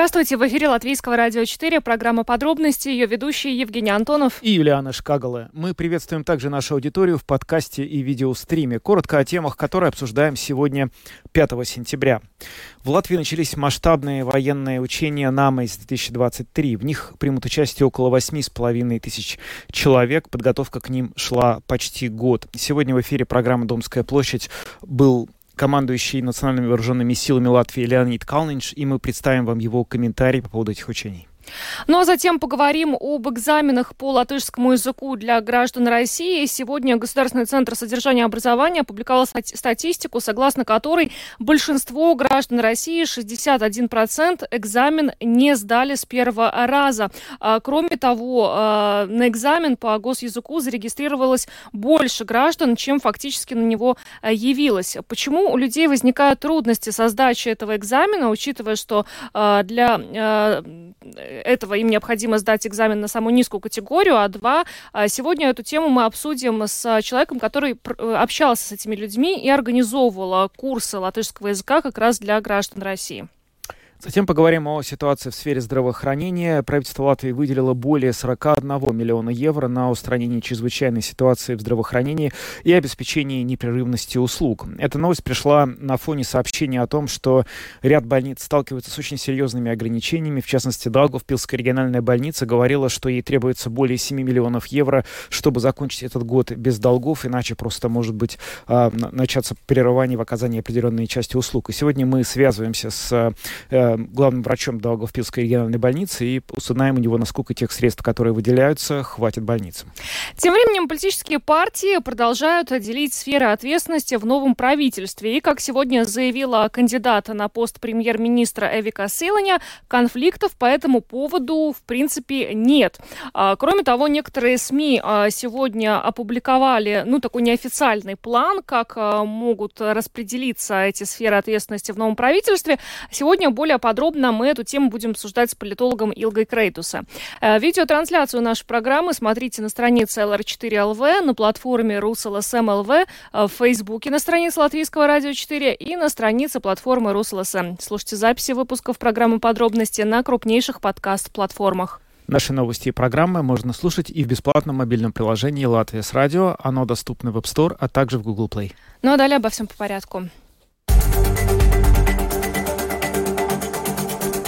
Здравствуйте, в эфире Латвийского радио 4, программа «Подробности», ее ведущие Евгений Антонов и Юлиана Шкагала. Мы приветствуем также нашу аудиторию в подкасте и видеостриме. Коротко о темах, которые обсуждаем сегодня, 5 сентября. В Латвии начались масштабные военные учения НАМАИС-2023. В них примут участие около 8,5 тысяч человек. Подготовка к ним шла почти год. Сегодня в эфире программы «Домская площадь» был командующий национальными вооруженными силами Латвии Леонид Калнинш, и мы представим вам его комментарий по поводу этих учений. Ну а затем поговорим об экзаменах по латышскому языку для граждан России. Сегодня Государственный центр содержания образования опубликовал статистику, согласно которой большинство граждан России, 61%, экзамен не сдали с первого раза. А, кроме того, а, на экзамен по госязыку зарегистрировалось больше граждан, чем фактически на него а, явилось. Почему у людей возникают трудности со сдачей этого экзамена, учитывая, что для этого им необходимо сдать экзамен на самую низкую категорию, а два, а, сегодня эту тему мы обсудим с человеком, который э, общался с этими людьми и организовывал курсы латышского языка как раз для граждан России. Затем поговорим о ситуации в сфере здравоохранения. Правительство Латвии выделило более 41 миллиона евро на устранение чрезвычайной ситуации в здравоохранении и обеспечение непрерывности услуг. Эта новость пришла на фоне сообщения о том, что ряд больниц сталкиваются с очень серьезными ограничениями. В частности, Даугавпилская региональная больница говорила, что ей требуется более 7 миллионов евро, чтобы закончить этот год без долгов, иначе просто может быть а, начаться прерывание в оказании определенной части услуг. И сегодня мы связываемся с главным врачом Долговпилской региональной больницы и узнаем у него, насколько тех средств, которые выделяются, хватит больницам. Тем временем политические партии продолжают делить сферы ответственности в новом правительстве. И, как сегодня заявила кандидата на пост премьер-министра Эвика Силаня, конфликтов по этому поводу, в принципе, нет. А, кроме того, некоторые СМИ а, сегодня опубликовали, ну, такой неофициальный план, как а, могут распределиться эти сферы ответственности в новом правительстве. Сегодня более подробно мы эту тему будем обсуждать с политологом Илгой Крейтуса. Э, видеотрансляцию нашей программы смотрите на странице LR4LV, на платформе RusLSM.LV, э, в Фейсбуке на странице Латвийского радио 4 и на странице платформы RusLSM. Слушайте записи выпусков программы «Подробности» на крупнейших подкаст-платформах. Наши новости и программы можно слушать и в бесплатном мобильном приложении «Латвия с радио». Оно доступно в App Store, а также в Google Play. Ну а далее обо всем по порядку.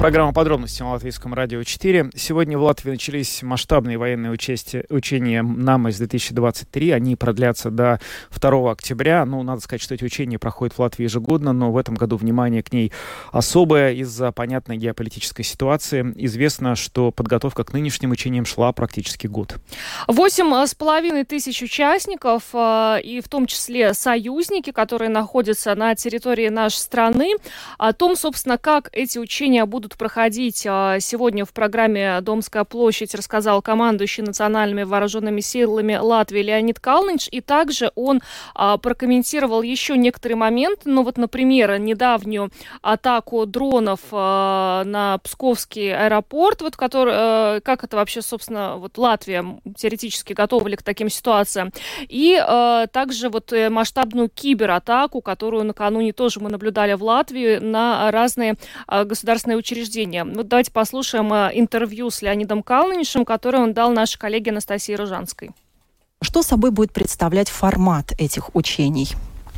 Программа подробности на Латвийском радио 4. Сегодня в Латвии начались масштабные военные участия, учения НАМАС-2023. Они продлятся до 2 октября. Ну, надо сказать, что эти учения проходят в Латвии ежегодно, но в этом году внимание к ней особое из-за понятной геополитической ситуации. Известно, что подготовка к нынешним учениям шла практически год. Восемь с половиной тысяч участников, э, и в том числе союзники, которые находятся на территории нашей страны. О том, собственно, как эти учения будут будут проходить а, сегодня в программе «Домская площадь», рассказал командующий национальными вооруженными силами Латвии Леонид Калныч. И также он а, прокомментировал еще некоторые моменты. Ну вот, например, недавнюю атаку дронов а, на Псковский аэропорт, вот который, как это вообще, собственно, вот Латвия теоретически готова ли к таким ситуациям. И также вот э, масштабную кибератаку, которую накануне тоже мы наблюдали в Латвии на разные государственные учреждения учреждения. Вот давайте послушаем э, интервью с Леонидом Калниншем, которое он дал нашей коллеге Анастасии Ружанской. Что собой будет представлять формат этих учений?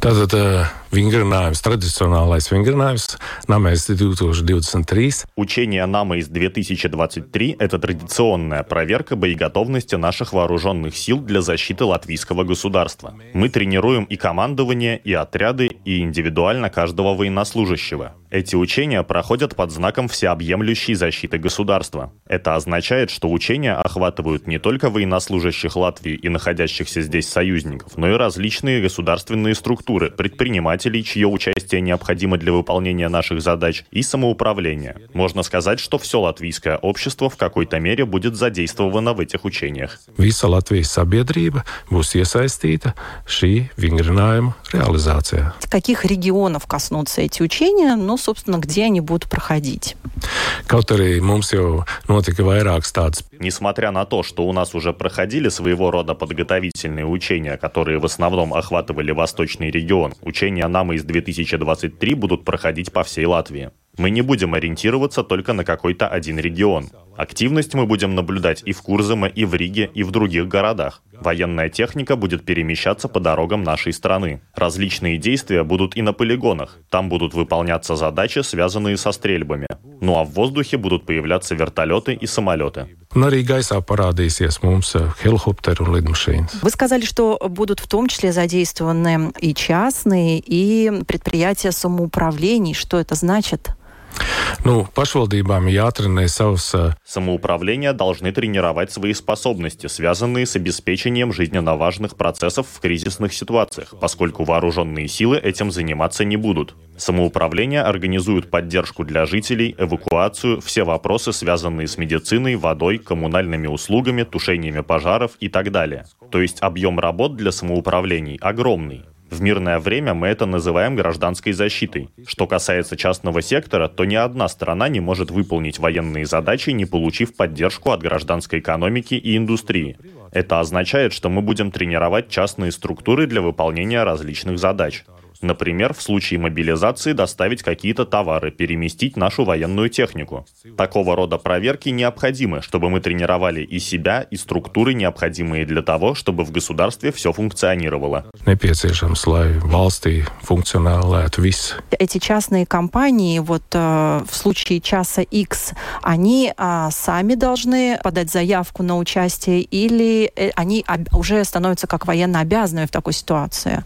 Tātad vingrinājums, традиционалais vingrinājums, Намейс 2023. Учение Намейс 2023 – это традиционная проверка боеготовности наших вооруженных сил для защиты латвийского государства. Мы тренируем и командование, и отряды, и индивидуально каждого военнослужащего. Эти учения проходят под знаком всеобъемлющей защиты государства. Это означает, что учения охватывают не только военнослужащих Латвии и находящихся здесь союзников, но и различные государственные структуры, предпринимателей, чье участие необходимо для выполнения наших задач, и самоуправления. Можно сказать, что все латвийское общество в какой-то мере будет задействовано в этих учениях. Visa Latvijas sabiedrība būs iesaistīta šī vingrinājuma realizācijā. Каких регионов коснутся эти учения, ну, собственно, где они будут проходить? Несмотря на то, что у нас уже проходили своего рода подготовительные учения, которые в основном охватывали восточный регион, учения НАМА из 2023 будут проходить по всей Латвии. Мы не будем ориентироваться только на какой-то один регион. Активность мы будем наблюдать и в Курзаме, и в Риге, и в других городах. Военная техника будет перемещаться по дорогам нашей страны. Различные действия будут и на полигонах. Там будут выполняться задачи, связанные со стрельбами. Ну а в воздухе будут появляться вертолеты и самолеты. Un lidmašīnas. Вы сказали, что будут в том числе задействованы и частные, и предприятия самоуправлений. Что это значит? Pašvaldībām ir jātrenē savus eh, Самоуправления должны тренировать свои способности, связанные с обеспечением жизненно важных процессов в кризисных ситуациях, поскольку вооруженные силы этим заниматься не будут. Самоуправление организует поддержку для жителей, эвакуацию, все вопросы, связанные с медициной, водой, коммунальными услугами, тушениями пожаров и так далее. То есть объем работ для самоуправлений огромный. В мирное время мы это называем гражданской защитой. Что касается частного сектора, то ни одна страна не может выполнить военные задачи, не получив поддержку от гражданской экономики и индустрии. Это означает, что мы будем тренировать частные структуры для выполнения различных задач. Например, в случае мобилизации доставить какие-то товары, переместить нашу военную технику. Такого рода проверки необходимы, чтобы мы тренировали и себя, и структуры, необходимые для того, чтобы в государстве все функционировало. Эти частные компании, вот э, в случае часа X, они а, сами должны подать заявку на участие или э, они уже становятся как военно обязанными в такой ситуации?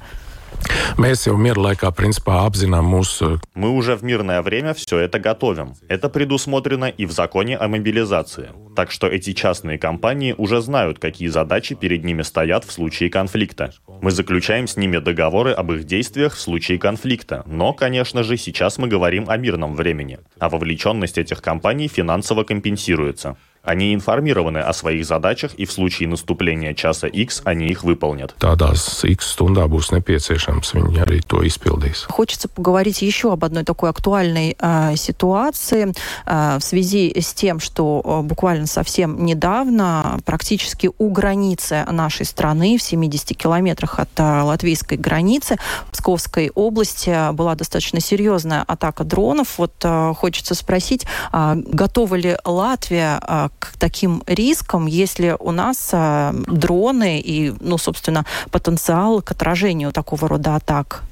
Mēs jau miera laikā principā apzinām mūsu Мы уже в мирное время все это готовим. Это предусмотрено и в законе о мобилизации. Так что эти частные компании уже знают, какие задачи перед ними стоят в случае конфликта. Мы заключаем с ними договоры об их действиях в случае конфликта. Но, конечно же, сейчас мы говорим о мирном времени. А вовлеченность этих компаний финансово компенсируется. Они информированы о своих задачах, и в случае наступления часа X они их выполнят. tādās X stundā būs nepieciešams, viņi arī to izpildīs. Хочется поговорить еще об одной такой актуальной э, ситуации э, в связи с тем, что э, буквально совсем недавно практически у границы нашей страны, в 70 километрах от э, латвийской границы, в Псковской области э, была достаточно серьезная атака дронов. Вот э, хочется спросить, а готова ли Латвия э, к таким рискам, если у нас э, дроны и, ну, собственно, потенциал к отражению такого рода атак?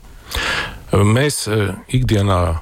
Mēs eh, ikdienā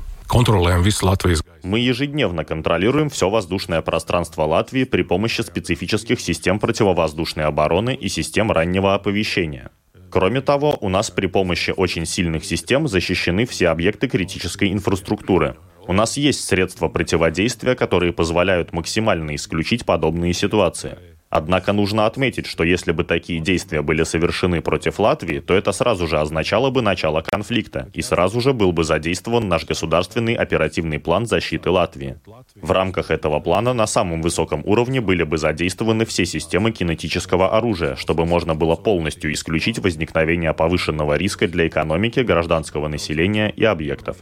visu Latvijas gaisu. Мы ежедневно контролируем все воздушное пространство Латвии при помощи специфических систем противовоздушной обороны и систем раннего оповещения. Кроме того, у нас при помощи очень сильных систем защищены все объекты критической инфраструктуры. У нас есть средства противодействия, которые позволяют максимально исключить подобные ситуации. Однако нужно отметить, что если бы такие действия были совершены против Латвии, то это сразу же означало бы начало конфликта, и сразу же был бы задействован наш государственный оперативный план защиты Латвии. В рамках этого плана на самом высоком уровне были бы задействованы все системы кинетического оружия, чтобы можно было полностью исключить возникновение повышенного риска для экономики, гражданского населения и объектов.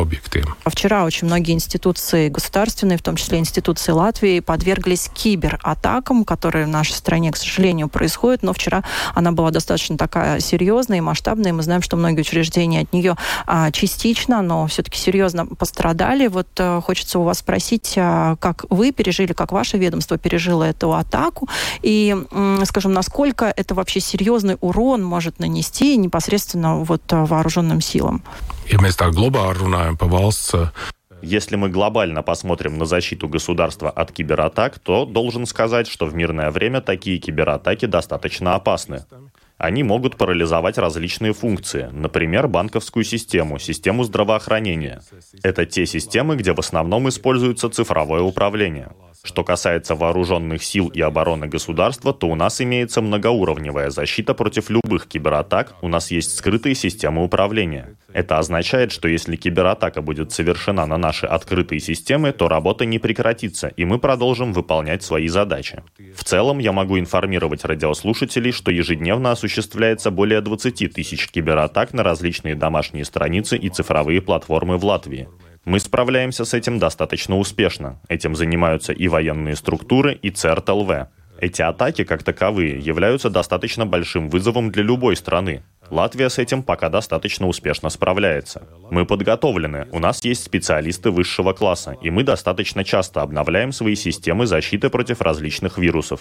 Objektiem. Вчера очень многие институции государственные, в том числе институции Латвии, подверглись кибератакам, которые в нашей стране, к сожалению, происходят. Но вчера она была достаточно такая серьезная и масштабная. Мы знаем, что многие учреждения от нее а, частично, но все-таки серьезно пострадали. Вот а, хочется у вас спросить, а, как вы пережили, как ваше ведомство пережило эту атаку, и, скажем, насколько это вообще серьезный урон может нанести непосредственно вот а, вооруженным силам? Ja mēs tā globāli runājam Если мы глобально посмотрим на защиту государства от кибератак, то должен сказать, что в мирное время такие кибератаки достаточно опасны. Они могут парализовать различные функции, например, банковскую систему, систему здравоохранения. Это те системы, где в основном используется цифровое управление. Что касается вооруженных сил и обороны государства, то у нас имеется многоуровневая защита против любых кибератак, у нас есть скрытые системы управления. Это означает, что если кибератака будет совершена на наши открытые системы, то работа не прекратится, и мы продолжим выполнять свои задачи. В целом, я могу информировать радиослушателей, что ежедневно осуществляется более 20 тысяч кибератак на различные домашние страницы и цифровые платформы в Латвии. Мы справляемся с этим достаточно успешно. Этим занимаются и военные структуры, и ЦРТЛВ. Эти атаки, как таковые, являются достаточно большим вызовом для любой страны. Латвия с этим пока достаточно успешно справляется. Мы подготовлены, у нас есть специалисты высшего класса, и мы достаточно часто обновляем свои системы защиты против различных вирусов.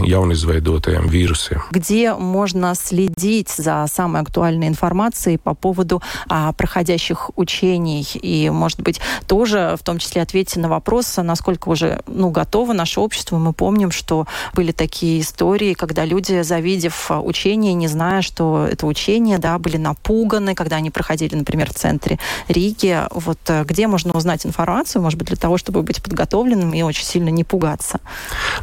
Jaunizveidotajiem vīrusiem. Где можно следить за самой актуальной информацией по поводу а, проходящих учений? И, может быть, тоже в том числе ответьте на вопрос, насколько уже ну, готово наше общество. Мы помним, что были такие истории, когда люди завидели увидев а, учение, не зная, что это учение, да, были напуганы, когда они проходили, например, в центре Риги. Вот э, где можно узнать информацию, может быть, для того, чтобы быть подготовленным и очень сильно не пугаться?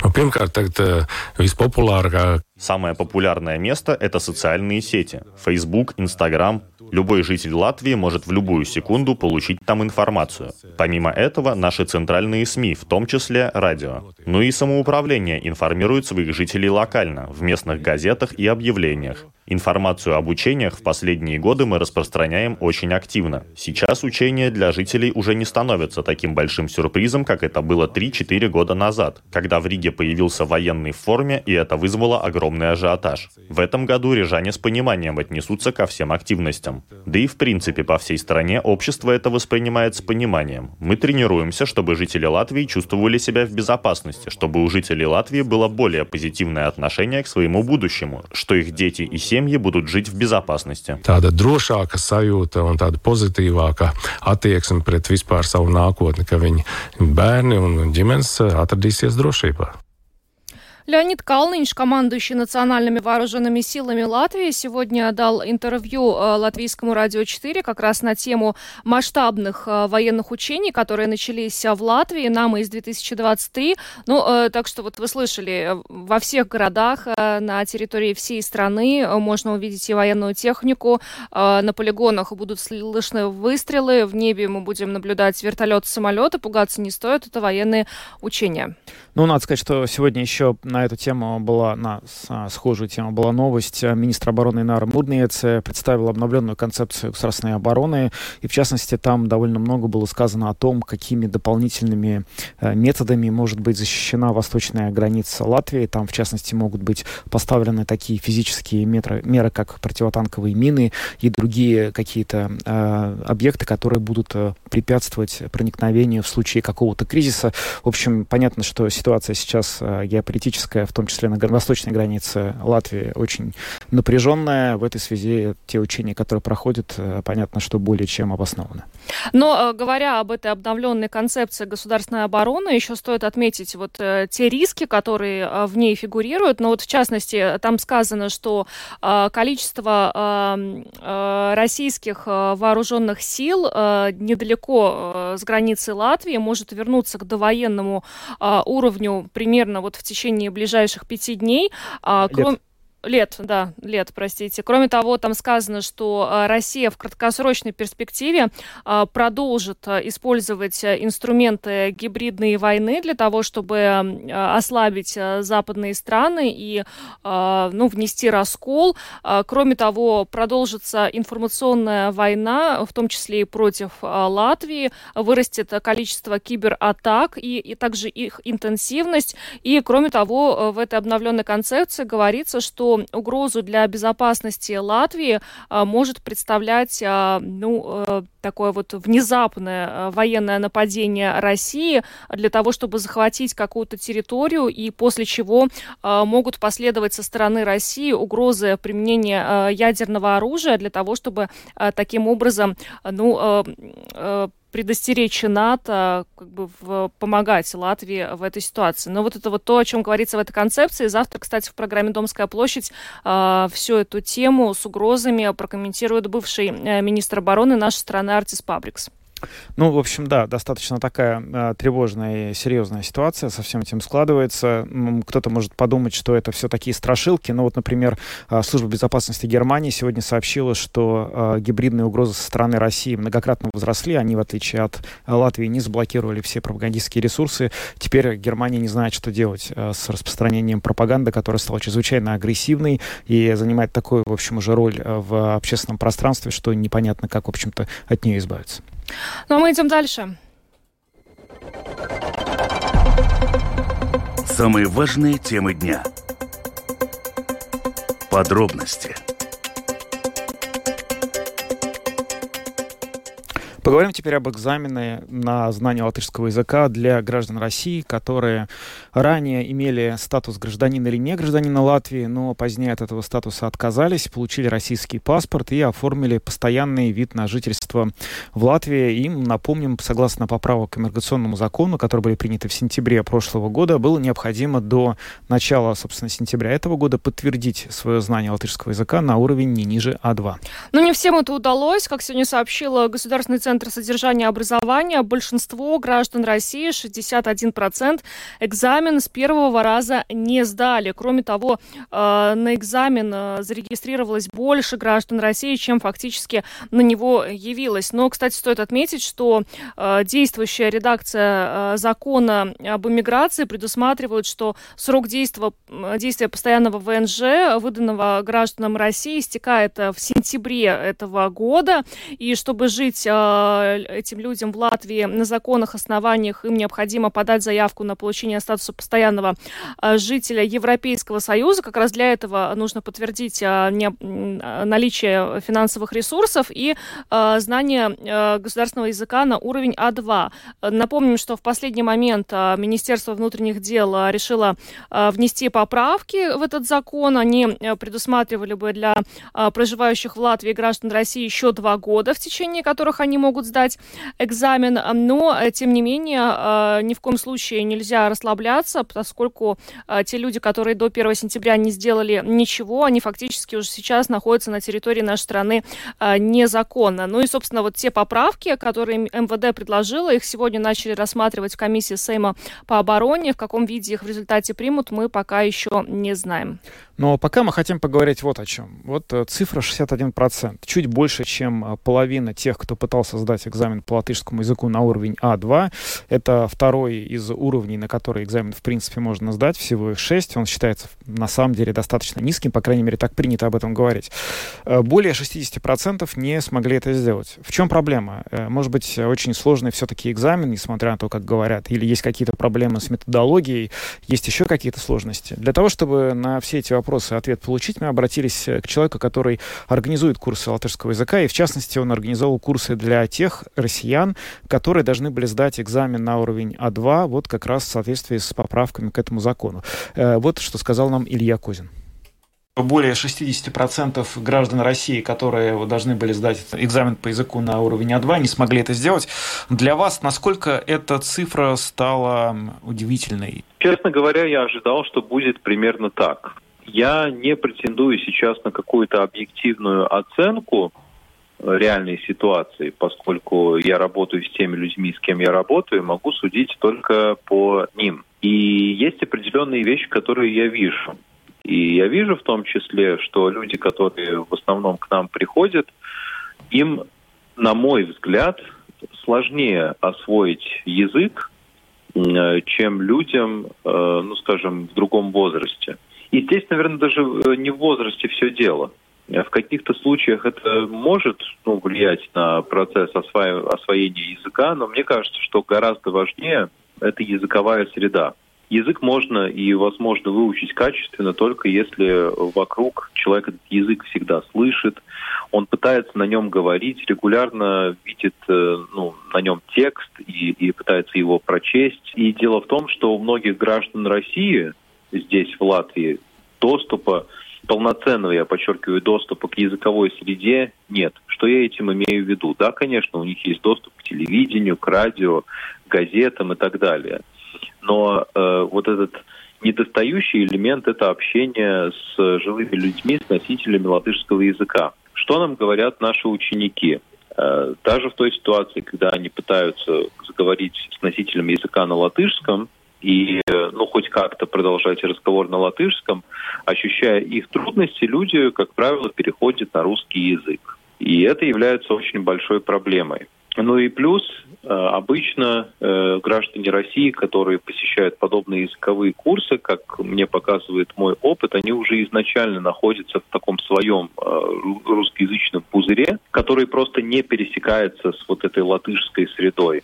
Ну, pirmkārt, tagad vispopulārākā Самое популярное место – это социальные сети – Facebook, Instagram. Любой житель Латвии может в любую секунду получить там информацию. Помимо этого, наши центральные СМИ, в том числе радио. Ну и самоуправление информирует своих жителей локально, в местных газетах и объявлениях. Информацию об учениях в последние годы мы распространяем очень активно. Сейчас учения для жителей уже не становятся таким большим сюрпризом, как это было 3-4 года назад, когда в Риге появился военный в форме, и это вызвало огромный ажиотаж. В этом году рижане с пониманием отнесутся ко всем активностям. Да и в принципе по всей стране общество это воспринимает с пониманием. Мы тренируемся, чтобы жители Латвии чувствовали себя в безопасности, чтобы у жителей Латвии было более позитивное отношение к своему будущему, что их дети и семьи семьи будут жить в безопасности. Tāda drošāka sajūta un tāda pozitīvāka attieksme pret vispār savu nākotni, ka viņi bērni un ģimenes atradīsies drošībā. Леонид Калныч, командующий национальными вооруженными силами Латвии, сегодня дал интервью э, латвийскому радио 4 как раз на тему масштабных э, военных учений, которые начались в Латвии, нам из 2023. Ну, э, так что вот вы слышали, во всех городах на территории всей страны можно увидеть и военную технику. На полигонах будут слышны выстрелы, в небе мы будем наблюдать вертолеты, самолеты. Пугаться не стоит, это военные учения. Ну, надо сказать, что сегодня еще на эту тему была, на схожую тему была новость. Министр обороны Нара Муднец представил обновленную концепцию государственной обороны. И, в частности, там довольно много было сказано о том, какими дополнительными э, методами может быть защищена восточная граница Латвии. Там, в частности, могут быть поставлены такие физические меры, меры как противотанковые мины и другие какие-то э, объекты, которые будут э, препятствовать проникновению в случае какого-то кризиса. В общем, понятно, что ситуация сейчас э, геополитическая, в том числе на восточной границе Латвии, очень напряженная. В этой связи те учения, которые проходят, э, понятно, что более чем обоснованы. Но э, говоря об этой обновленной концепции государственной обороны, еще стоит отметить вот те риски, которые в ней фигурируют. Но вот в частности, там сказано, что количество российских вооруженных сил недалеко с границы Латвии может вернуться к довоенному уровню примерно вот в течение ближайших пяти дней. А, кроме... Лет, да, лет, простите. Кроме того, там сказано, что а, Россия в краткосрочной перспективе а, продолжит а, использовать инструменты гибридной войны для того, чтобы ослабить западные страны и ну, внести раскол. Кроме того, продолжится информационная война, в том числе и против Латвии, вырастет количество кибератак и, и также их интенсивность. И, кроме того, в этой обновленной концепции говорится, что угрозу для безопасности Латвии а, может представлять а, ну, э, такое вот внезапное э, военное нападение России для того, чтобы захватить какую-то территорию, и после чего а, могут последовать со стороны России угрозы применения ядерного оружия для того, чтобы таким образом ну, э, предостеречь НАТО как бы в, помогать Латвии в этой ситуации. Но вот это вот то, о чем говорится в этой концепции. Завтра, кстати, в программе «Домская площадь» э, всю эту тему с угрозами прокомментирует бывший э, министр обороны нашей страны Артис Пабрикс. Ну, в общем, да, достаточно такая э, тревожная и серьезная ситуация со всем этим складывается. Кто-то может подумать, что это все такие страшилки. Но вот, например, э, Служба безопасности Германии сегодня сообщила, что э, гибридные угрозы со стороны России многократно возросли. Они, в отличие от Латвии, не заблокировали все пропагандистские ресурсы. Теперь Германия не знает, что делать э, с распространением пропаганды, которая стала чрезвычайно агрессивной и занимает такую, в общем, уже роль в общественном пространстве, что непонятно, как, в общем-то, от нее избавиться. Ну а мы идем дальше. Самые важные темы дня. Подробности – Поговорим теперь об экзамене на знание латышского языка для граждан России, которые ранее имели статус гражданина или не гражданина Латвии, но позднее от этого статуса отказались, получили российский паспорт и оформили постоянный вид на жительство в Латвии. Им, напомним, согласно поправок к иммиграционному закону, которые были приняты в сентябре прошлого года, было необходимо до начала, собственно, сентября этого года подтвердить свое знание латышского языка на уровень не ниже А2. Но не всем это удалось. Как сегодня сообщила Государственный центр Центр содержания образования большинство граждан России, 61%, экзамен с первого раза не сдали. Кроме того, э, на экзамен э, зарегистрировалось больше граждан России, чем фактически на него явилось. Но, кстати, стоит отметить, что э, действующая редакция закона об иммиграции предусматривает, что срок действия, действия постоянного ВНЖ, выданного гражданам России, истекает в сентябре этого года. И чтобы жить этим людям в Латвии на законных основаниях им необходимо подать заявку на получение статуса постоянного э, жителя Европейского Союза. Как раз для этого нужно подтвердить э, наличие финансовых ресурсов и знание государственного языка на уровень А2. Напомним, что в последний момент Министерство внутренних дел решило внести поправки в этот закон. Они предусматривали бы для проживающих в Латвии граждан России еще два года, в течение которых они могут сдать экзамен, но, э, тем не менее, э, ни в коем случае нельзя расслабляться, поскольку э, те люди, которые до 1 сентября не сделали ничего, они фактически уже сейчас находятся на территории нашей страны незаконно. Ну и, собственно, вот те поправки, которые МВД предложила, их сегодня начали рассматривать в комиссии Сейма по обороне. В каком виде их в результате примут, мы пока еще не знаем. Но пока мы хотим поговорить вот о чем. Вот цифра 61%, чуть больше, чем половина тех, кто пытался сдать экзамен по латышскому языку на уровень А2. Это второй из уровней, на который экзамен, в принципе, можно сдать. Всего их шесть. Он считается, на самом деле, достаточно низким. По крайней мере, так принято об этом говорить. Э, более 60% не смогли это сделать. В чем проблема? Э, может быть, очень сложный все-таки экзамен, несмотря на то, как говорят. Или есть какие-то проблемы с методологией, есть еще какие-то сложности. Для того, чтобы на все эти вопросы ответ получить, мы обратились к человеку, который организует курсы латышского языка, и в частности он организовал курсы для тех россиян, которые должны были сдать экзамен на уровень А2, вот как раз в соответствии с поправками к этому закону. Э, вот что сказал нам Илья Козин более 60% граждан России, которые должны были сдать экзамен по языку на уровень А2, не смогли это сделать. Для вас насколько эта цифра стала удивительной? Честно говоря, я ожидал, что будет примерно так. Я не претендую сейчас на какую-то объективную оценку реальной ситуации, поскольку я работаю с теми людьми, с кем я работаю, могу судить только по ним. И есть определенные вещи, которые я вижу. И я вижу в том числе, что люди, которые в основном к нам приходят, им, на мой взгляд, сложнее освоить язык, чем людям, э, ну, скажем, в другом возрасте. И здесь, наверное, даже э, не в возрасте все дело. В каких-то случаях это может ну, влиять на процесс осво... освоения языка, но мне кажется, что гораздо важнее это языковая среда. Язык можно и возможно выучить качественно только если вокруг человек этот язык всегда слышит, он пытается на нем говорить, регулярно видит э, ну, на нем текст и, и пытается его прочесть. И дело в том, что у многих граждан России здесь, в Латвии, доступа полноценного, я подчеркиваю, доступа к языковой среде нет. Что я этим имею в виду? Да, конечно, у них есть доступ к телевидению, к радио, к газетам и так далее. Но э, вот этот недостающий элемент – это общение с живыми людьми, с носителями латышского языка. Что нам говорят наши ученики? Даже в той ситуации, когда они пытаются заговорить с носителем языка на латышском, и ну, хоть как-то продолжать разговор на латышском, ощущая их трудности, люди, как правило, переходят на русский язык. И это является очень большой проблемой. Ну и плюс, э, обычно э, граждане России, которые посещают подобные языковые курсы, как мне показывает мой опыт, они уже изначально находятся в таком своем э, русскоязычном пузыре, который просто не пересекается с вот этой латышской средой.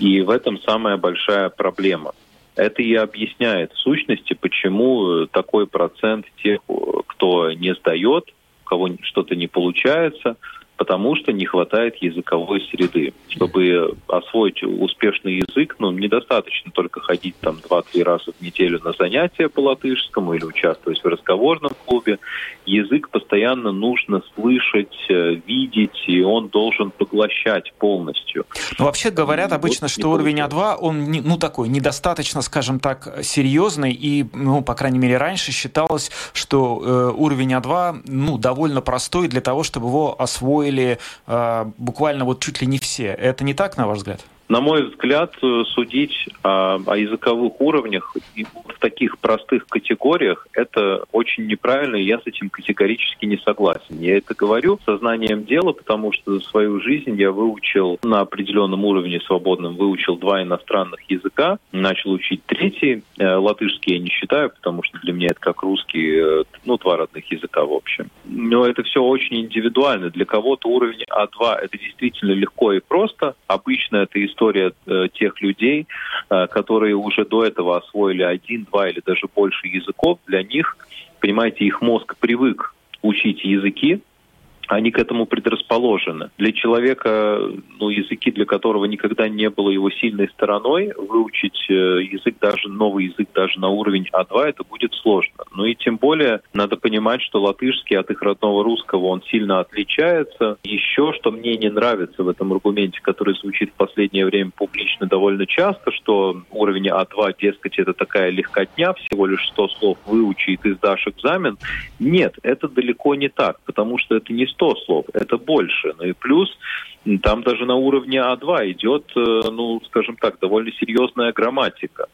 И в этом самая большая проблема. Это и объясняет в сущности, почему такой процент тех, кто не сдает, у кого что-то не получается – потому что не хватает языковой среды. Чтобы освоить успешный язык, ну, недостаточно только ходить там 2-3 раза в неделю на занятия по латышскому или участвовать в разговорном клубе. Язык постоянно нужно слышать, э, видеть, и он должен поглощать полностью. Ну, вообще говорят обычно, вот что уровень А2, он, ну, такой, недостаточно, скажем так, серьезный, и, ну, по крайней мере, раньше считалось, что э, уровень А2, ну, довольно простой для того, чтобы его освоить освоили э, буквально вот чуть ли не все. Это не так, на ваш взгляд? На мой взгляд, э, судить о, о языковых уровнях таких простых категориях это очень неправильно, и я с этим категорически не согласен. Я это говорю сознанием дела, потому что за свою жизнь я выучил на определенном уровне свободном, выучил два иностранных языка, начал учить третий, э, латышский я не считаю, потому что для меня это как русский, э, ну, два родных языка в общем. Но это все очень индивидуально. Для кого-то уровень А2 это действительно легко и просто. Обычно это история э, тех людей, которые уже до этого освоили один, два или даже больше языков. Для них, понимаете, их мозг привык учить языки, они к этому предрасположены. Для человека, ну, языки, для которого никогда не было его сильной стороной, выучить э, язык, даже новый язык, даже на уровень А2, это будет сложно. Ну и тем более надо понимать, что латышский от их родного русского, он сильно отличается. Еще, что мне не нравится в этом аргументе, который звучит в последнее время публично довольно часто, что уровень А2, дескать, это такая легкотня, всего лишь 100 слов выучи, и ты сдашь экзамен. Нет, это далеко не так, потому что это не 100 слов, это больше. Ну и плюс там даже на уровне А2 идет, э, ну, скажем так, довольно серьезная грамматика.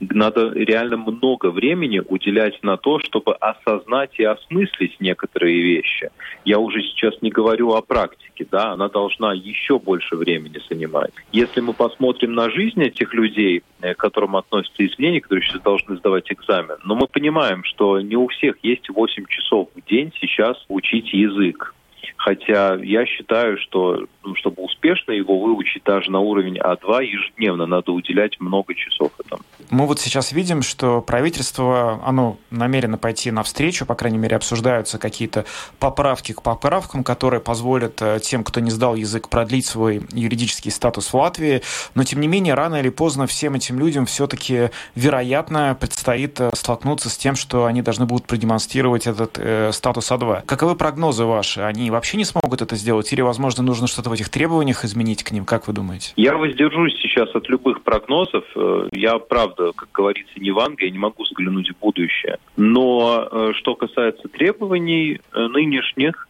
Надо реально много времени уделять на то, чтобы осознать и осмыслить некоторые вещи. Я уже сейчас не говорю о практике, да, она должна еще больше времени занимать. Если мы посмотрим на жизнь этих людей, э, к которым относятся изменения, которые сейчас должны сдавать экзамен, но мы понимаем, что не у всех есть 8 часов в день сейчас учить язык. Хотя я считаю, что ну, чтобы успешно его выучить даже на уровень А2, ежедневно надо уделять много часов этому. Мы вот сейчас видим, что правительство, оно намерено пойти навстречу, по крайней мере, обсуждаются какие-то поправки к поправкам, которые позволят э, тем, кто не сдал язык, продлить свой юридический статус в Латвии. Но, тем не менее, рано или поздно всем этим людям все-таки, вероятно, предстоит э, столкнуться с тем, что они должны будут продемонстрировать этот э, статус А2. Каковы прогнозы ваши? Они вообще не смогут это сделать? Или, возможно, нужно что-то в этих требованиях изменить к ним? Как вы думаете? Я воздержусь сейчас от любых прогнозов. Э, я, правда, как говорится, не в Англии, я не могу взглянуть в будущее. Но э, что касается требований э, нынешних,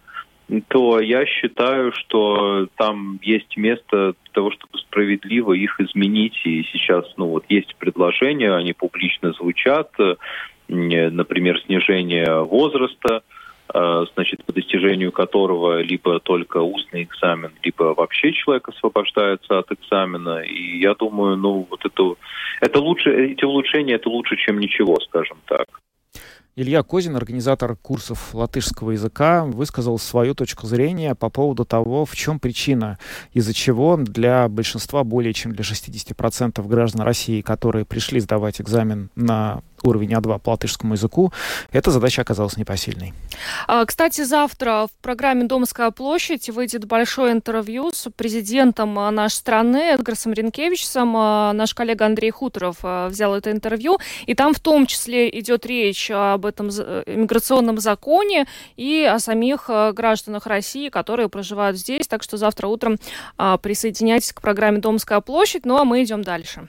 то я считаю, что там есть место для того, чтобы справедливо их изменить. И сейчас, ну вот, есть предложения, они публично звучат, например, снижение возраста значит, по достижению которого либо только устный экзамен, либо вообще человек освобождается от экзамена. И я думаю, ну, вот это, это лучше, эти улучшения, это лучше, чем ничего, скажем так. Илья Козин, организатор курсов латышского языка, высказал свою точку зрения по поводу того, в чем причина, из-за чего для большинства, более чем для 60% граждан России, которые пришли сдавать экзамен на уровень А2 по латышскому языку, эта задача оказалась непосильной. А, кстати, завтра в программе «Домская площадь» выйдет большое интервью с президентом а, нашей страны Эдгарсом Ренкевичем. А, наш коллега Андрей Хуторов взял это интервью, и там в том числе идет речь об этом миграционном законе и о самих гражданах России, которые проживают здесь. Так что завтра утром присоединяйтесь к программе «Домская площадь». Ну а мы идем дальше.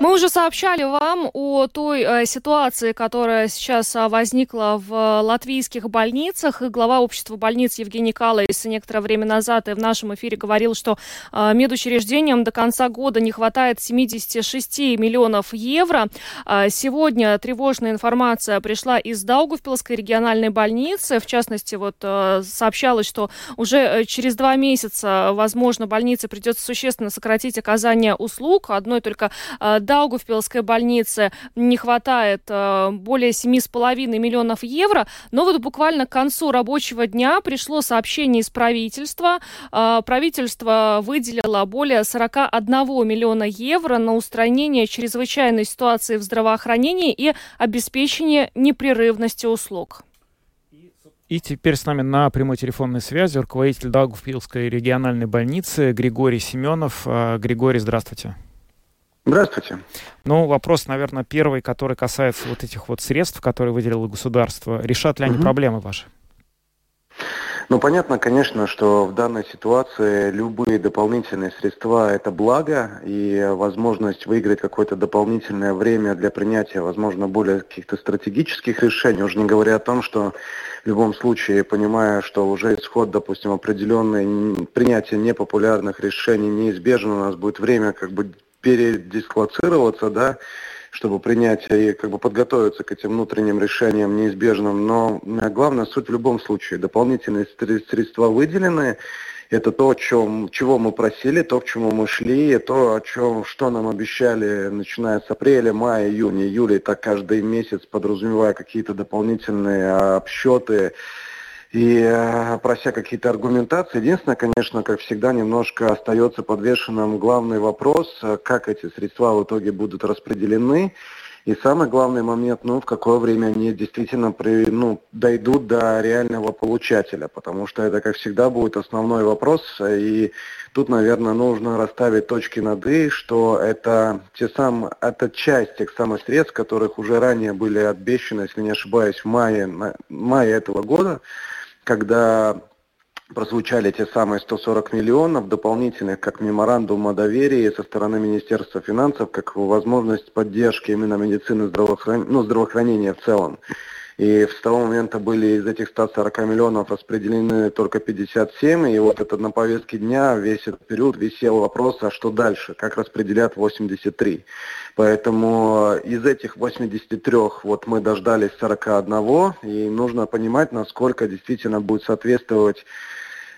Мы уже сообщали вам о той э, ситуации, которая сейчас э, возникла в латвийских больницах. И глава общества больниц Евгений Калайс некоторое время назад и в нашем эфире говорил, что э, медучреждениям до конца года не хватает 76 миллионов евро. Э, сегодня тревожная информация пришла из Даугавпилской региональной больницы. В частности, вот э, сообщалось, что уже э, через два месяца, возможно, больнице придется существенно сократить оказание услуг. Одной только э, Даугавпилской больнице не хватает э, более 7,5 миллионов евро. Но вот буквально к концу рабочего дня пришло сообщение из правительства. Э, правительство выделило более 41 миллиона евро на устранение чрезвычайной ситуации в здравоохранении и обеспечение непрерывности услуг. И теперь с нами на прямой телефонной связи руководитель Даугавпилской региональной больницы Григорий Семенов. Э, Григорий, здравствуйте. Здравствуйте. Ну, вопрос, наверное, первый, который касается вот этих вот средств, которые выделило государство. Решат ли они угу. проблемы ваши? Ну, понятно, конечно, что в данной ситуации любые дополнительные средства – это благо, и возможность выиграть какое-то дополнительное время для принятия, возможно, более каких-то стратегических решений, уже не говоря о том, что в любом случае, понимая, что уже исход, допустим, определенный, принятие непопулярных решений неизбежно, у нас будет время как бы передислоцироваться, да, чтобы принять и как бы подготовиться к этим внутренним решениям неизбежным. Но главная суть в любом случае. Дополнительные средства выделены. Это то, о чем, чего мы просили, то, к чему мы шли, то, о чем, что нам обещали, начиная с апреля, мая, июня, июля, и так каждый месяц, подразумевая какие-то дополнительные обсчеты, и э, прося какие-то аргументации. Единственное, конечно, как всегда, немножко остается подвешенным главный вопрос, э, как эти средства в итоге будут распределены. И самый главный момент, ну, в какое время они действительно при, ну, дойдут до реального получателя, потому что это, как всегда, будет основной вопрос. И тут, наверное, нужно расставить точки над «и», что это, те сам, это часть тех самых средств, которых уже ранее были обещаны, если не ошибаюсь, в мае, мае этого года, когда прозвучали те самые 140 миллионов дополнительных как меморандум о доверии со стороны Министерства финансов, как возможность поддержки именно медицины здравоохран... ну, здравоохранения в целом. И с того момента были из этих 140 миллионов распределены только 57, и вот это на повестке дня весь этот период висел вопрос, а что дальше, как распределят 83. Поэтому из этих 83 вот мы дождались 41, и нужно понимать, насколько действительно будет соответствовать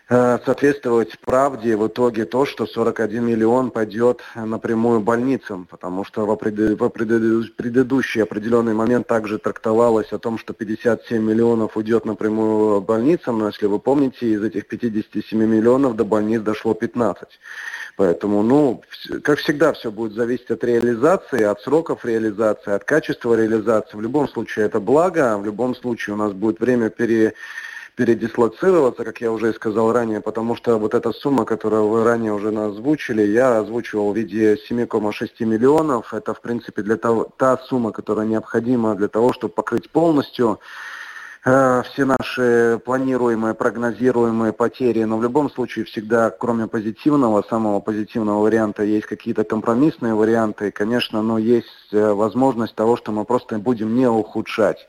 соответствовать правде в итоге то, что 41 миллион пойдет напрямую больницам, потому что в, пред... в пред... предыдущий определенный момент также трактовалось о том, что 57 миллионов уйдет напрямую больницам, но если вы помните, из этих 57 миллионов до больниц дошло 15. Поэтому, ну, как всегда, все будет зависеть от реализации, от сроков реализации, от качества реализации. В любом случае это благо, в любом случае у нас будет время пере передислоцироваться, как я уже и сказал ранее, потому что вот эта сумма, которую вы ранее уже озвучили, я озвучивал в виде 7,6 миллионов. Это, в принципе, для того, та сумма, которая необходима для того, чтобы покрыть полностью э, все наши планируемые, прогнозируемые потери. Но в любом случае всегда, кроме позитивного, самого позитивного варианта, есть какие-то компромиссные варианты. Конечно, но есть э, возможность того, что мы просто будем не ухудшать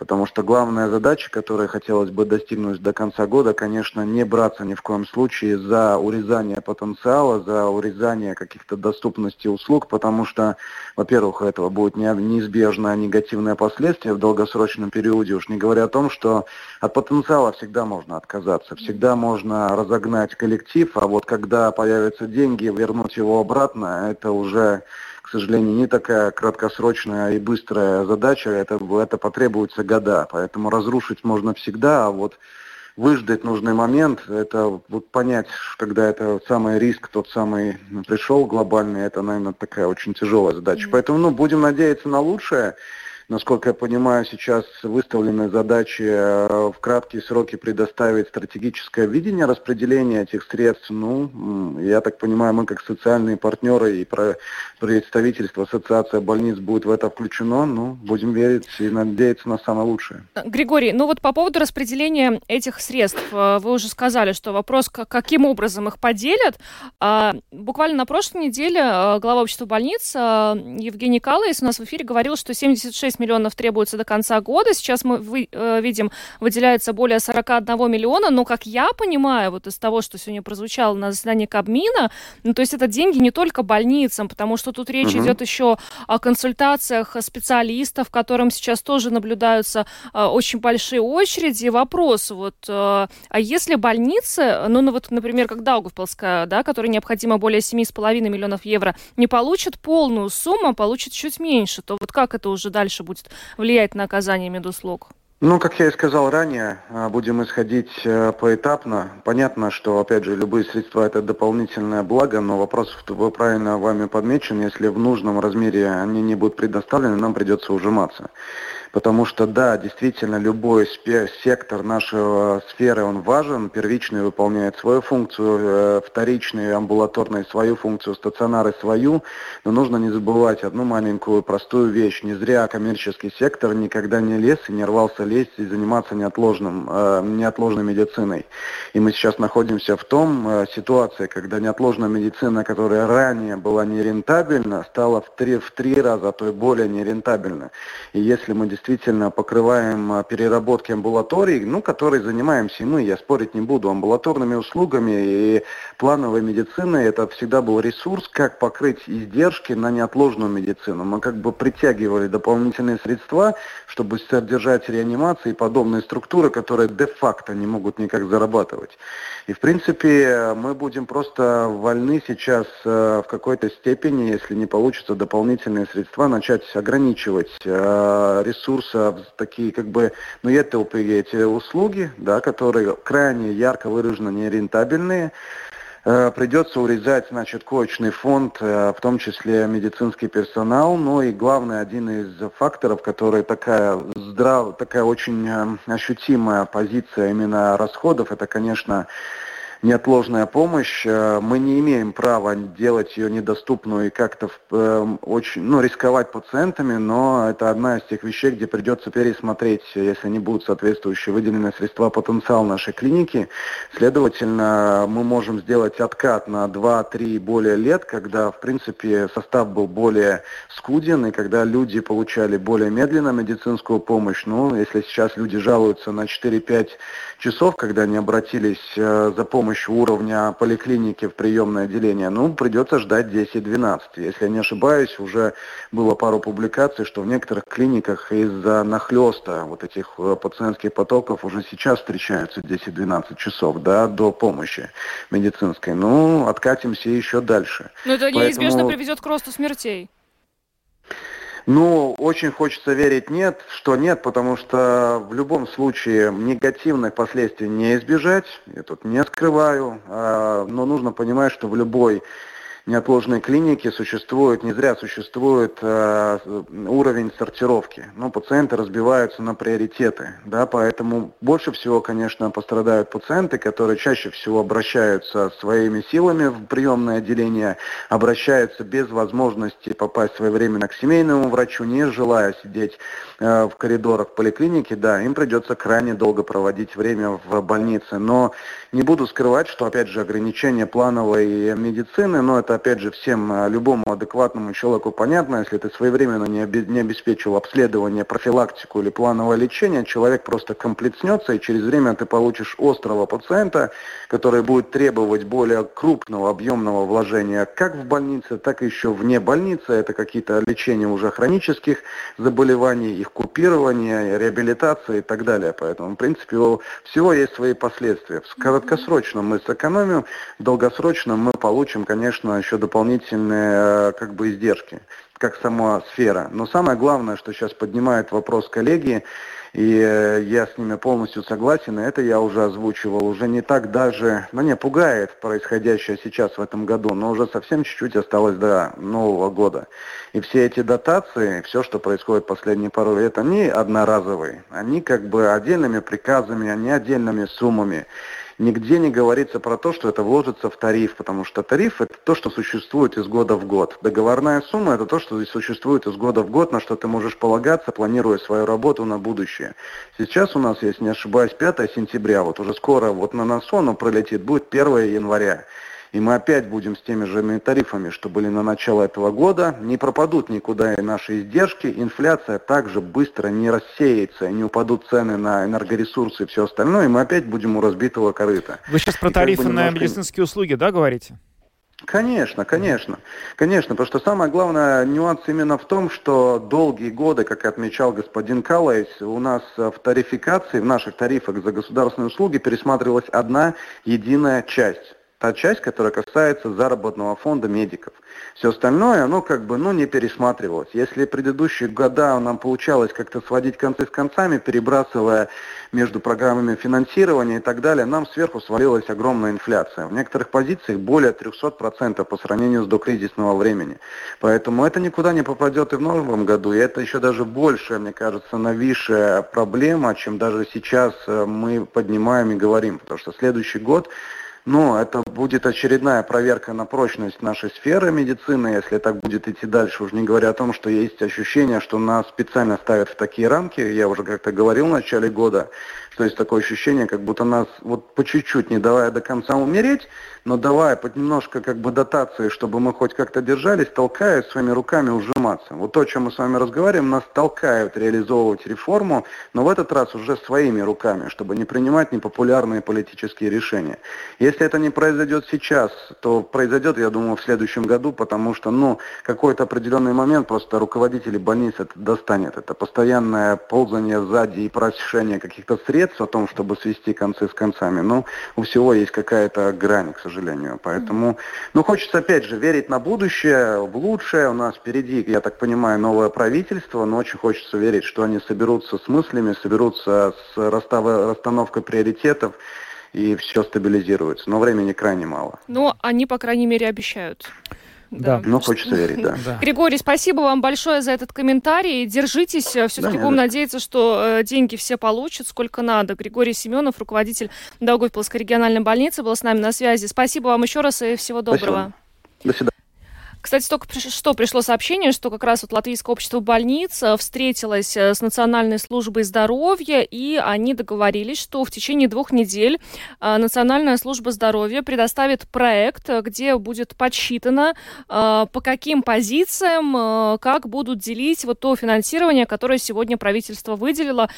потому что главная задача, которую хотелось бы достигнуть до конца года, конечно, не браться ни в коем случае за урезание потенциала, за урезание каких-то доступностей услуг, потому что, во-первых, у этого будет неизбежное негативное последствие в долгосрочном периоде, уж не говоря о том, что от потенциала всегда можно отказаться, всегда можно разогнать коллектив, а вот когда появятся деньги, вернуть его обратно, это уже к сожалению, не такая краткосрочная и быстрая задача, это, это потребуется года, поэтому разрушить можно всегда, а вот выждать нужный момент, это вот понять, когда это самый риск, тот самый пришел глобальный, это, наверное, такая очень тяжелая задача. Mm-hmm. Поэтому, ну, будем надеяться на лучшее. Насколько я понимаю, сейчас выставлены задачи в краткие сроки предоставить стратегическое видение распределения этих средств. Ну, я так понимаю, мы как социальные партнеры и представительство Ассоциация больниц будет в это включено. Ну, будем верить и надеяться на самое лучшее. Григорий, ну вот по поводу распределения этих средств, э, вы уже сказали, что вопрос, каким образом их поделят. А, буквально на прошлой неделе э, глава общества больниц э, Евгений Калайс у нас в эфире говорил, что 76 миллионов требуется до конца года. Сейчас мы видим, выделяется более 41 миллиона, но, как я понимаю, вот из того, что сегодня прозвучало на заседании Кабмина, ну, то есть это деньги не только больницам, потому что тут речь угу. идет еще о консультациях специалистов, которым сейчас тоже наблюдаются очень большие очереди. Вопрос, вот, а если больницы, ну, ну вот, например, как Даугавпилская, да, которой необходимо более 7,5 миллионов евро, не получит полную сумму, а получит чуть меньше, то вот как это уже дальше будет влиять на оказание медуслуг? Ну, как я и сказал ранее, а, будем исходить э, поэтапно. Понятно, что, опять же, любые средства – это дополнительное благо, но вопрос, вы правильно вами подмечен, если в нужном размере они не будут предоставлены, нам придется ужиматься. Потому что, да, действительно, любой сектор нашей сферы, он важен. Первичный выполняет свою функцию, э, вторичный, амбулаторный свою функцию, стационары свою. Но нужно не забывать одну маленькую простую вещь. Не зря коммерческий сектор никогда не лез и не рвался лезть и заниматься неотложным, э, неотложной медициной. И мы сейчас находимся в том э, ситуации, когда неотложная медицина, которая ранее была нерентабельна, стала в три, в три раза, а то и более нерентабельна. И если мы действительно покрываем а, переработки амбулаторий, ну, которые занимаемся и мы, я спорить не буду, амбулаторными услугами и плановой медициной. Это всегда был ресурс, как покрыть издержки на неотложную медицину. Мы как бы притягивали дополнительные средства, чтобы содержать реанимации и подобные структуры, которые де-факто не могут никак зарабатывать. И, в принципе, мы будем просто вольны сейчас э, в какой-то степени, если не получится дополнительные средства, начать ограничивать э, ресурсы, такие как бы, ну, это эти услуги, да, которые крайне ярко выраженно нерентабельные, Э, придется урезать, значит, коечный фонд, э, в том числе медицинский персонал. Ну и главный один из факторов, который такая здрав, такая очень э, ощутимая позиция именно расходов, это, конечно, неотложная помощь. Э, мы не имеем права делать ее недоступную и как-то э, очень, ну, рисковать пациентами, но это одна из тех вещей, где придется пересмотреть, если не будут соответствующие выделенные средства, потенциал нашей клиники. Следовательно, мы можем сделать откат на 2-3 более лет, когда, в принципе, состав был более скуден, и когда люди получали более медленно медицинскую помощь. Ну, если сейчас люди жалуются на 4-5 часов, когда они обратились э, за помощью уровня поликлиники в приемное отделение, ну, придется ждать 10-12. Если я не ошибаюсь, уже было пару публикаций, что в некоторых клиниках из-за нахлеста вот этих э, пациентских потоков уже сейчас встречаются 10-12 часов, да, до помощи медицинской. Ну, откатимся еще дальше. Но это неизбежно Поэтому... приведет к росту смертей. Ну, очень хочется верить нет, что нет, потому что в любом случае негативных последствий не избежать, я тут не скрываю, а, но нужно понимать, что в любой неотложной клинике существует, не зря существует э, уровень сортировки. Ну, пациенты разбиваются на приоритеты, да, поэтому больше всего, конечно, пострадают пациенты, которые чаще всего обращаются своими силами в приемное отделение, обращаются без возможности попасть своевременно к семейному врачу, не желая сидеть в коридорах поликлиники, да, им придется крайне долго проводить время в больнице. Но не буду скрывать, что, опять же, ограничение плановой медицины, но это, опять же, всем, э, любому адекватному человеку понятно, если ты своевременно не, не обеспечил обследование, профилактику или плановое лечение, человек просто комплицнется, и через время ты получишь острого пациента, который будет требовать более крупного, объемного вложения как в больнице, так и еще вне больницы. Это какие-то лечения уже хронических заболеваний, их купирование, реабилитация и так далее. Поэтому, в принципе, у всего есть свои последствия краткосрочно мы сэкономим, в долгосрочном мы получим, конечно, еще дополнительные э, как бы издержки как сама сфера. Но самое главное, что сейчас поднимает вопрос коллеги, И э, я с ними полностью согласен, и это я уже озвучивал. Уже не так даже, ну не пугает происходящее сейчас в этом году, но уже совсем чуть-чуть осталось до Нового года. И все эти дотации, все, что происходит последние пару лет, они одноразовые. Они как бы отдельными приказами, они отдельными суммами. Нигде не говорится про то, что это вложится в тариф, потому что тариф это то, что существует из года в год. Договорная сумма это то, что существует из года в год, на что ты можешь полагаться, планируя свою работу на будущее. Сейчас у нас, если не ошибаюсь, 5 сентября, вот уже скоро вот на носу оно пролетит, будет 1 января и мы опять будем с теми же тарифами, что были на начало этого года, не пропадут никуда и наши издержки, инфляция также быстро не рассеется, не упадут цены на энергоресурсы и все остальное, и мы опять будем у разбитого корыта. Вы сейчас про и тарифы как бы немножко... на медицинские услуги, да, говорите? Конечно, конечно, конечно, потому что самое главное нюанс именно в том, что долгие годы, как отмечал господин Калайс, у нас в тарификации, в наших тарифах за государственные услуги пересматривалась одна единая часть та часть, которая касается заработного фонда медиков. Все остальное, оно как бы, ну, не пересматривалось. Если предыдущие года нам получалось как-то сводить концы с концами, перебрасывая между программами финансирования и так далее, нам сверху свалилась огромная инфляция. В некоторых позициях более 300% по сравнению с докризисного времени. Поэтому это никуда не попадет и в новом году. И это еще даже больше, мне кажется, нависшая проблема, чем даже сейчас э, мы поднимаем и говорим. Потому что следующий год но это будет очередная проверка на прочность нашей сферы медицины, если так будет идти дальше, уже не говоря о том, что есть ощущение, что нас специально ставят в такие рамки, я уже как-то говорил в начале года, что есть такое ощущение, как будто нас вот по чуть-чуть, не давая до конца умереть, но давая под немножко как бы дотации, чтобы мы хоть как-то держались, толкают своими руками ужиматься. Вот то, о чем мы с вами разговариваем, нас толкают реализовывать реформу, но в этот раз уже своими руками, чтобы не принимать непопулярные политические решения. Если это не произойдет сейчас, то произойдет, я думаю, в следующем году, потому что, ну, какой-то определенный момент просто руководители больниц это достанет. Это постоянное ползание сзади и прошение каких-то средств о том, чтобы свести концы с концами. Но у всего есть какая-то грань, к сожалению сожалению. Поэтому, ну, хочется, опять же, верить на будущее, в лучшее. У нас впереди, я так понимаю, новое правительство, но очень хочется верить, что они соберутся с мыслями, соберутся с расстановкой приоритетов, и все стабилизируется. Но времени крайне мало. Но они, по крайней мере, обещают. Да. Ну, хочется верить, да. да. Григорий, спасибо вам большое за этот комментарий. Держитесь. Все-таки да, будем надеяться, что э, деньги все получат, сколько надо. Григорий Семенов, руководитель Даугавпилской региональной больницы, был с нами на связи. Спасибо вам еще раз и всего доброго. Спасибо. До свидания. Кстати, только что пришло сообщение, что как раз вот Латвийское общество больниц э, встретилось э, с Национальной службой здоровья, и они договорились, что в течение двух недель э, Национальная служба здоровья предоставит проект, где будет подсчитано, по каким позициям, как будут делить вот то финансирование, которое сегодня правительство выделило,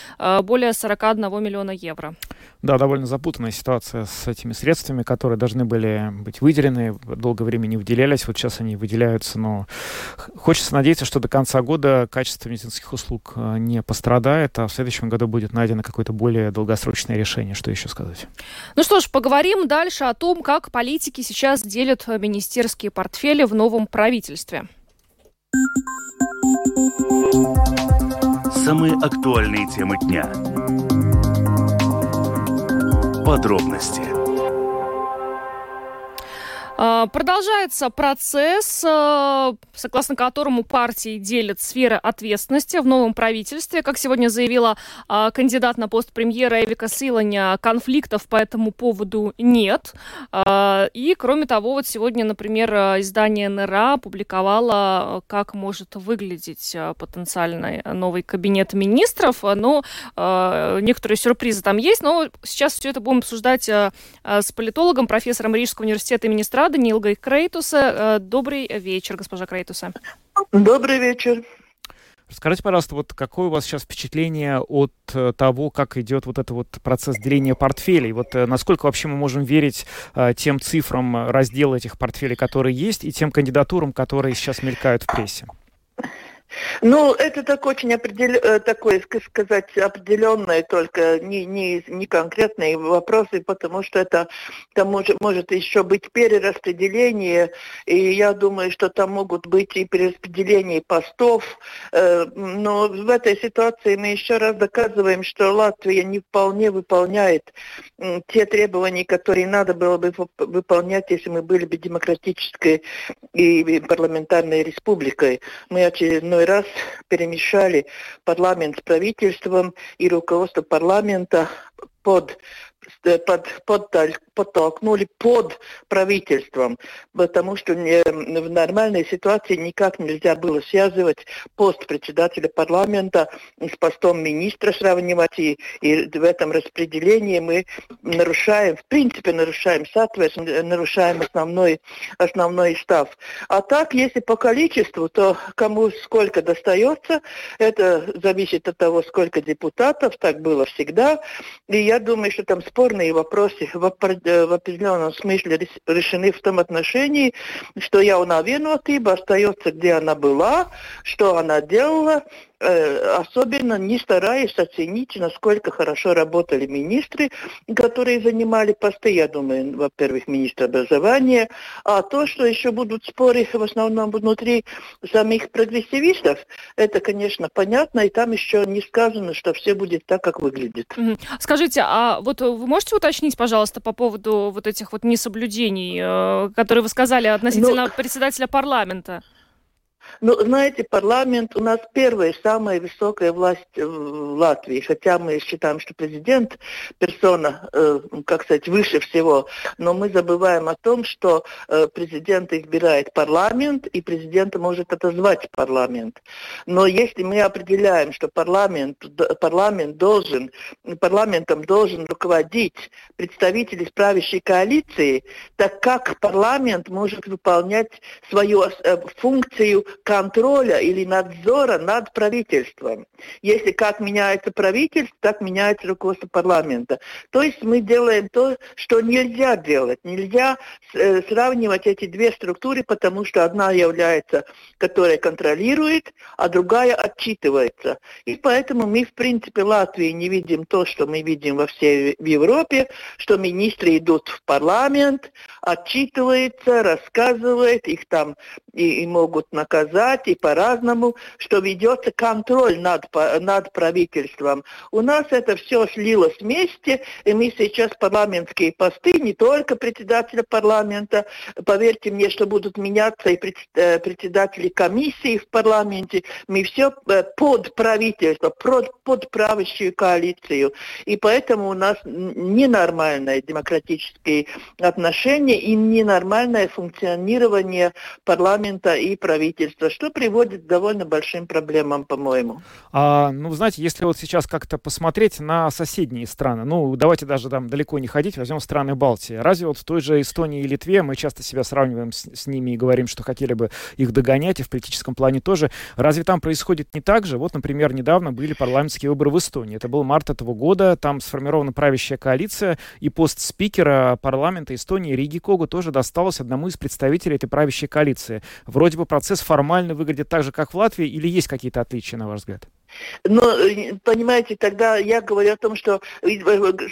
более 41 миллиона евро. Да, довольно запутанная ситуация с этими средствами, которые должны были быть выделены, долгое время не выделялись, вот сейчас они выделяются, но хочется надеяться, что до конца года качество медицинских услуг э, не пострадает, а в следующем году будет найдено какое-то более долгосрочное решение. Что еще сказать? Ну что ж, поговорим дальше о том, как политики сейчас делят министерские портфели в новом правительстве. Самые актуальные темы дня Подробности продолжается процесс, а, согласно которому партии делят сферы ответственности в новом правительстве. Как сегодня заявила а, кандидат на пост премьера Эвика Силаня, конфликтов по этому поводу нет. И, кроме того, вот сегодня, например, издание НРА опубликовало, как может выглядеть потенциальный новый кабинет министров. Но некоторые сюрпризы там есть, но сейчас все это будем обсуждать с политологом, профессором Рижского университета имени Страда Нилгой Крейтуса. Э, добрый вечер, госпожа Крейтуса. Добрый вечер. Расскажите, пожалуйста, вот какое у вас сейчас впечатление от э, того, как идет вот этот вот процесс деления портфелей? Вот э, насколько вообще мы можем верить э, тем цифрам раздела этих портфелей, которые есть, и тем кандидатурам, которые сейчас мелькают в прессе? Ну, это так очень определ... Э, такое, сказать, определенное, только не, не, не конкретные вопросы, потому что это там может, может еще быть перераспределение, и я думаю, что там могут быть и перераспределение постов, э, но в этой ситуации мы еще раз доказываем, что Латвия не вполне выполняет те требования, которые надо было бы выполнять, если мы были бы демократической и парламентарной республикой. Мы очередной очередной раз перемешали парламент с правительством и руководство парламента под Э, под, под, подтолкнули под правительством, потому что в нормальной ситуации никак нельзя было связывать пост председателя парламента с постом министра сравнивать, и, и в этом распределении мы нарушаем, в принципе нарушаем соответственно, нарушаем основной, основной став. А так, если по количеству, то кому сколько достается, это зависит от того, сколько депутатов, так было всегда, и я думаю, что там спорные вопросы в, э, в определенном смысле решены в том отношении, что явная виноватыба остается, где она была, что она делала, особенно не стараясь оценить, насколько хорошо работали министры, которые занимали посты, я думаю, во-первых, министр образования, а то, что еще будут споры в основном внутри самих прогрессивистов, это, конечно, понятно, и там еще не сказано, что все будет так, как выглядит. Скажите, а вот вы можете уточнить, пожалуйста, по поводу вот этих вот несоблюдений, э, которые вы сказали относительно ну, председателя парламента? Ну, знаете, парламент у нас первая, самая высокая власть в Латвии, хотя мы считаем, что президент персона, э, как сказать, выше всего, но мы забываем о том, что э, президент избирает парламент, и президент может отозвать парламент. Но если мы определяем, что парламент, парламент должен, парламентом должен руководить представители правящей коалиции, так как парламент может выполнять свою э, функцию контроля или надзора над правительством. Если как меняется правительство, так меняется руководство парламента. То есть мы делаем то, что нельзя делать. Нельзя э, сравнивать эти две структуры, потому что одна является, которая контролирует, а другая отчитывается. И поэтому мы, в принципе, Латвии не видим то, что мы видим во всей Европе, что министры идут в парламент, отчитываются, рассказывают, их там и, и могут наказать и по-разному, что ведется контроль над, над правительством. У нас это все слилось вместе, и мы сейчас парламентские посты, не только председателя парламента, поверьте мне, что будут меняться и э, председатели комиссии в парламенте, мы все э, под правительство, под, под правящую коалицию. И поэтому у нас ненормальное демократические отношения и ненормальное функционирование парламента и правительства правительства, что приводит к довольно большим проблемам, по-моему. А, ну, знаете, если вот сейчас как-то посмотреть на соседние страны, ну, давайте даже там далеко не ходить, возьмем страны Балтии. Разве вот в той же Эстонии и Литве, мы часто себя сравниваем с, с ними и говорим, что хотели бы их догонять, и в политическом плане тоже. Разве там происходит не так же? Вот, например, недавно были парламентские выборы в Эстонии. Это был март этого года, там сформирована правящая коалиция, и пост спикера парламента Эстонии Риги Когу тоже досталось одному из представителей этой правящей коалиции. Вроде бы процесс формально выглядит так же, как в Латвии, или есть какие-то отличия, на ваш взгляд? Но, э, понимаете, тогда я говорю о том, что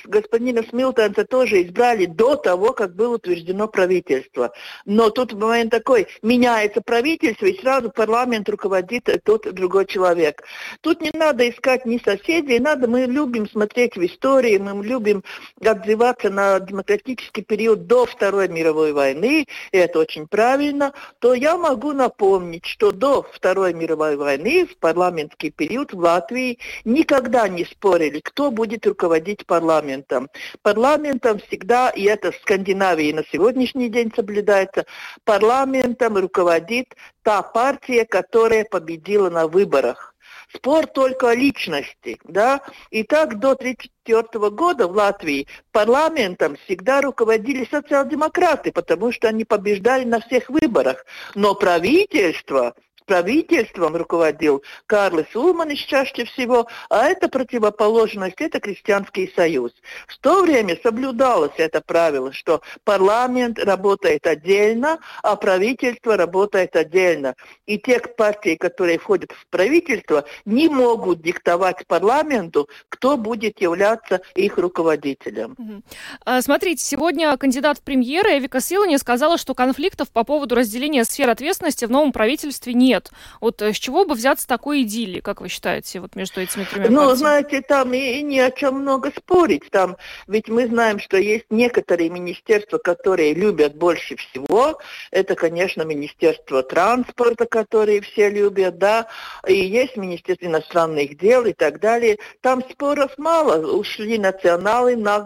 господина Смилтонса тоже избрали до того, как было утверждено правительство. Но тут момент такой, меняется правительство, и сразу парламент руководит тот другой человек. Тут не надо искать ни соседей, надо, мы любим смотреть в истории, мы любим отзываться на демократический период до Второй мировой войны, и это очень правильно, то я могу напомнить, что до Второй мировой войны в парламентский период в Латвии никогда не спорили, кто будет руководить парламентом. Парламентом всегда, и это в Скандинавии на сегодняшний день соблюдается, парламентом руководит та партия, которая победила на выборах. Спор только о личности, да. И так до 1934 года в Латвии парламентом всегда руководили социал-демократы, потому что они побеждали на всех выборах. Но правительство правительством руководил Карлос Улманис чаще всего, а это противоположность, это Крестьянский союз. В то время соблюдалось это правило, что парламент работает отдельно, а правительство работает отдельно. И те партии, которые входят в правительство, не могут диктовать парламенту, кто будет являться их руководителем. Угу. Смотрите, сегодня кандидат в премьеры Эвика Силани сказала, что конфликтов по поводу разделения сфер ответственности в новом правительстве нет. Вот э, с чего бы взяться такой идиллии, как вы считаете, вот между этими тремя Ну, партиями? знаете, там и, и не о чем много спорить. Там, ведь мы знаем, что есть некоторые министерства, которые любят больше всего. Это, конечно, Министерство транспорта, которые все любят, да, и есть Министерство иностранных дел и так далее. Там споров мало. Ушли националы, на,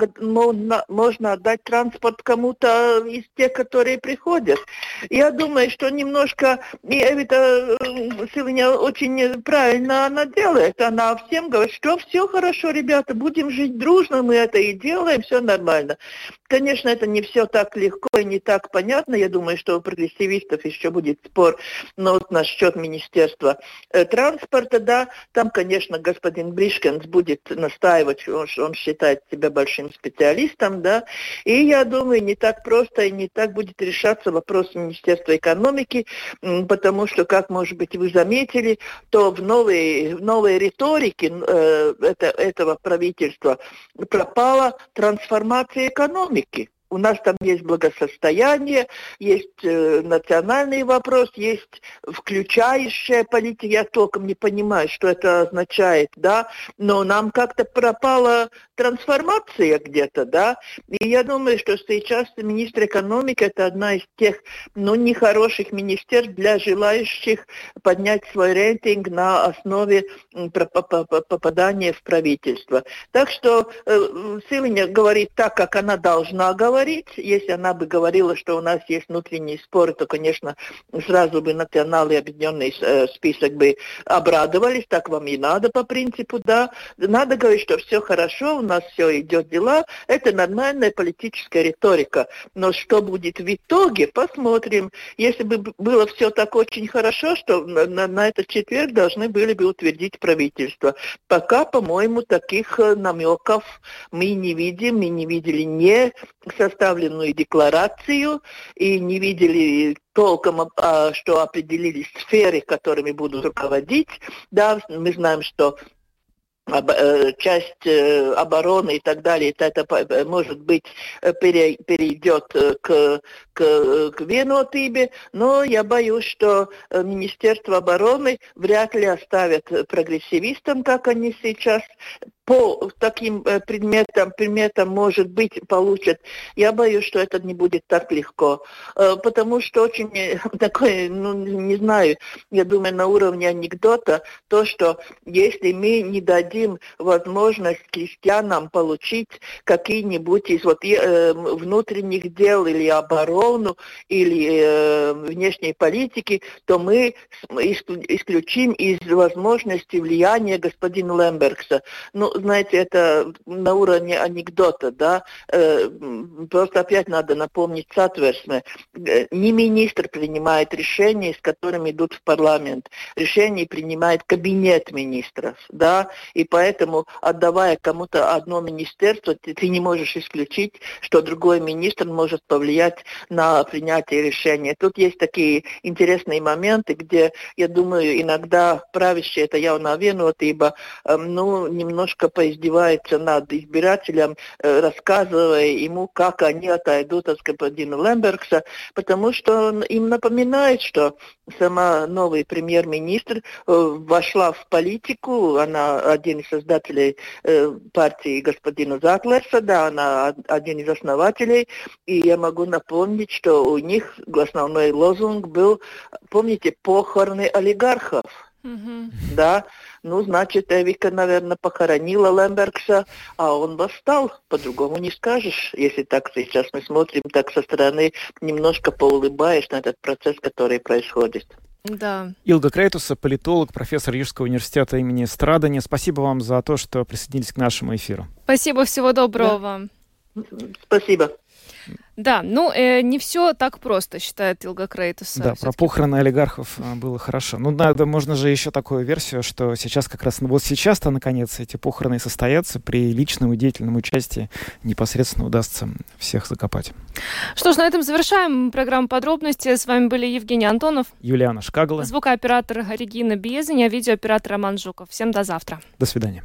можно отдать транспорт кому-то из тех, которые приходят. Я думаю, что немножко, и это сегодня очень правильно она делает. Она всем говорит, что все хорошо, ребята, будем жить дружно, мы это и делаем, все нормально. Конечно, это не все так легко и не так понятно. Я думаю, что у прогрессивистов еще будет спор но вот насчет Министерства э, транспорта, да, там, конечно, господин Бришкенс будет настаивать, он, он считает себя большим специалистом, да, и я думаю, не так просто и не так будет решаться вопрос Министерства экономики, потому что, как, может быть, вы заметили, то в новой, в новой риторике э, это, этого правительства пропала трансформация экономики. У нас там есть благосостояние, есть э, национальный вопрос, есть включающая политика. Я толком не понимаю, что это означает, да, но нам как-то пропала трансформация где-то, да. И я думаю, что сейчас министр экономики это одна из тех, ну, нехороших министерств для желающих поднять свой рейтинг на основе попадания в правительство. Так что э, Силиня говорит так, как она должна говорить говорить. Если она бы говорила, что у нас есть внутренние споры, то, конечно, сразу бы национальный объединенный э, список бы обрадовались. Так вам и надо по принципу, да. Надо говорить, что все хорошо, у нас все идет дела. Это нормальная политическая риторика. Но что будет в итоге, посмотрим. Если бы было все так очень хорошо, что на, на этот четверг должны были бы утвердить правительство. Пока, по-моему, таких э, намеков мы не видим, мы не видели не со составленную декларацию и не видели толком, а, что определились сферы, которыми будут руководить. Да, мы знаем, что Э, часть э, обороны и так далее, это, это может быть э, пере, перейдет к, к, к Венотыбе, но я боюсь, что Министерство обороны вряд ли оставят прогрессивистам, как они сейчас по таким предметам, предметам, может быть, получат. Я боюсь, что это не будет так легко, потому что очень такое, ну, не знаю, я думаю, на уровне анекдота, то, что если мы не дадим возможность крестьянам получить какие-нибудь из вот, э, внутренних дел или оборону, или э, внешней политики, то мы исключим из возможности влияния господина Лембергса. Ну, знаете, это на уровне анекдота, да, э, просто опять надо напомнить Сатверсме. Э, не министр принимает решения, с которыми идут в парламент. Решения принимает кабинет министров, да, и поэтому, отдавая кому-то одно министерство, ты, ты не можешь исключить, что другой министр может повлиять на принятие решения. Тут есть такие интересные моменты, где, я думаю, иногда правящие, это явно виноват, ибо э, ну, немножко поиздевается над избирателем, э, рассказывая ему, как они отойдут от господина Лембергса, потому что он им напоминает, что сама новый премьер-министр э, вошла в политику, она один из создателей э, партии господина Заклерса, да, она один из основателей, и я могу напомнить, что у них основной лозунг был, помните, похороны олигархов. Mm-hmm. Да, ну, значит, Эвика, наверное, похоронила Лембергса, а он восстал. По-другому не скажешь, если так сейчас мы смотрим, так со стороны немножко поулыбаешь на этот процесс, который происходит. Да. Илга Крейтуса, политолог, профессор Рижского университета имени Страдания. Спасибо вам за то, что присоединились к нашему эфиру. Спасибо, всего доброго да. Спасибо. Да, ну э, не все так просто, считает Илга Крейтус. Да, про похороны олигархов э, было хорошо. Ну да, можно же еще такую версию, что сейчас как раз, ну вот сейчас-то наконец эти похороны состоятся при личном и деятельном участии непосредственно удастся всех закопать. Что ж, на этом завершаем программу подробности. С вами были Евгений Антонов, Юлиана Шкагла, звукооператор Регина Безень, а видеооператор Роман Жуков. Всем до завтра. До свидания.